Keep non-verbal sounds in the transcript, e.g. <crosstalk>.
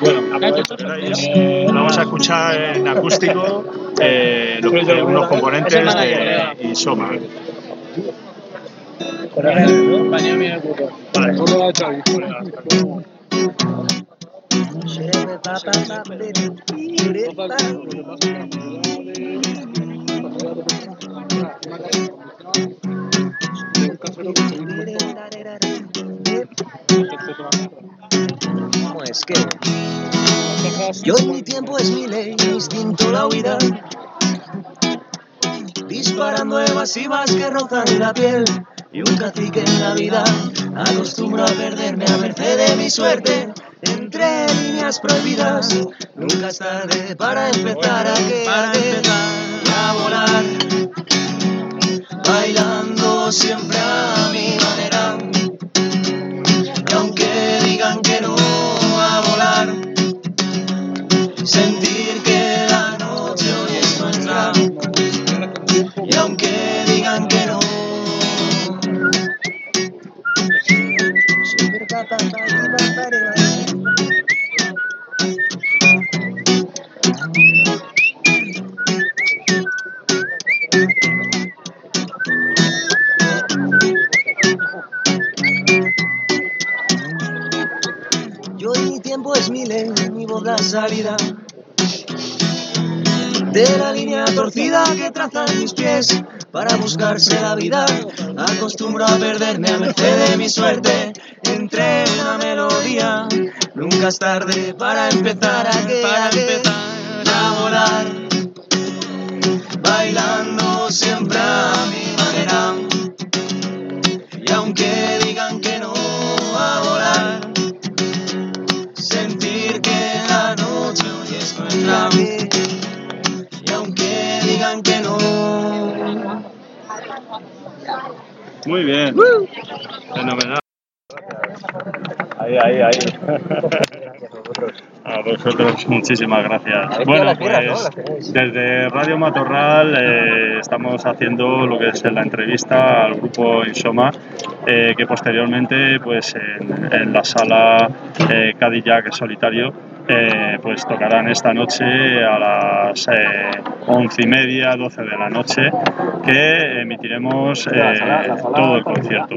Bueno, vamos a escuchar en acústico eh, lo que- unos componentes de Isoma. ¿Cómo es que? Y hoy mi tiempo es mi ley, mi instinto la huida. Disparando evasivas que rozan la piel. Y un cacique en la vida. Acostumbro a perderme a merced de mi suerte. Entre líneas prohibidas. Nunca es tarde para empezar a quedarte y a volar. Bailando siempre Yo y mi tiempo es mi ley, mi voz salida. De la línea torcida que trazan mis pies para buscarse la vida. Acostumbro a perderme a merced de mi suerte entre una melodía. Nunca es tarde para empezar a, para empezar a volar. Bailando siempre a mi manera. Y aunque digan que no a volar sentir que la noche hoy es nuestra y aunque digan que no Muy bien. Fenomenal. Ahí, ahí, ahí. <laughs> A vosotros, muchísimas gracias. Bueno, pues desde Radio Matorral eh, estamos haciendo lo que es la entrevista al grupo Insoma, eh, que posteriormente, pues en, en la sala eh, Cadillac Solitario, eh, pues tocarán esta noche a las eh, once y media, doce de la noche, que emitiremos eh, todo el concierto.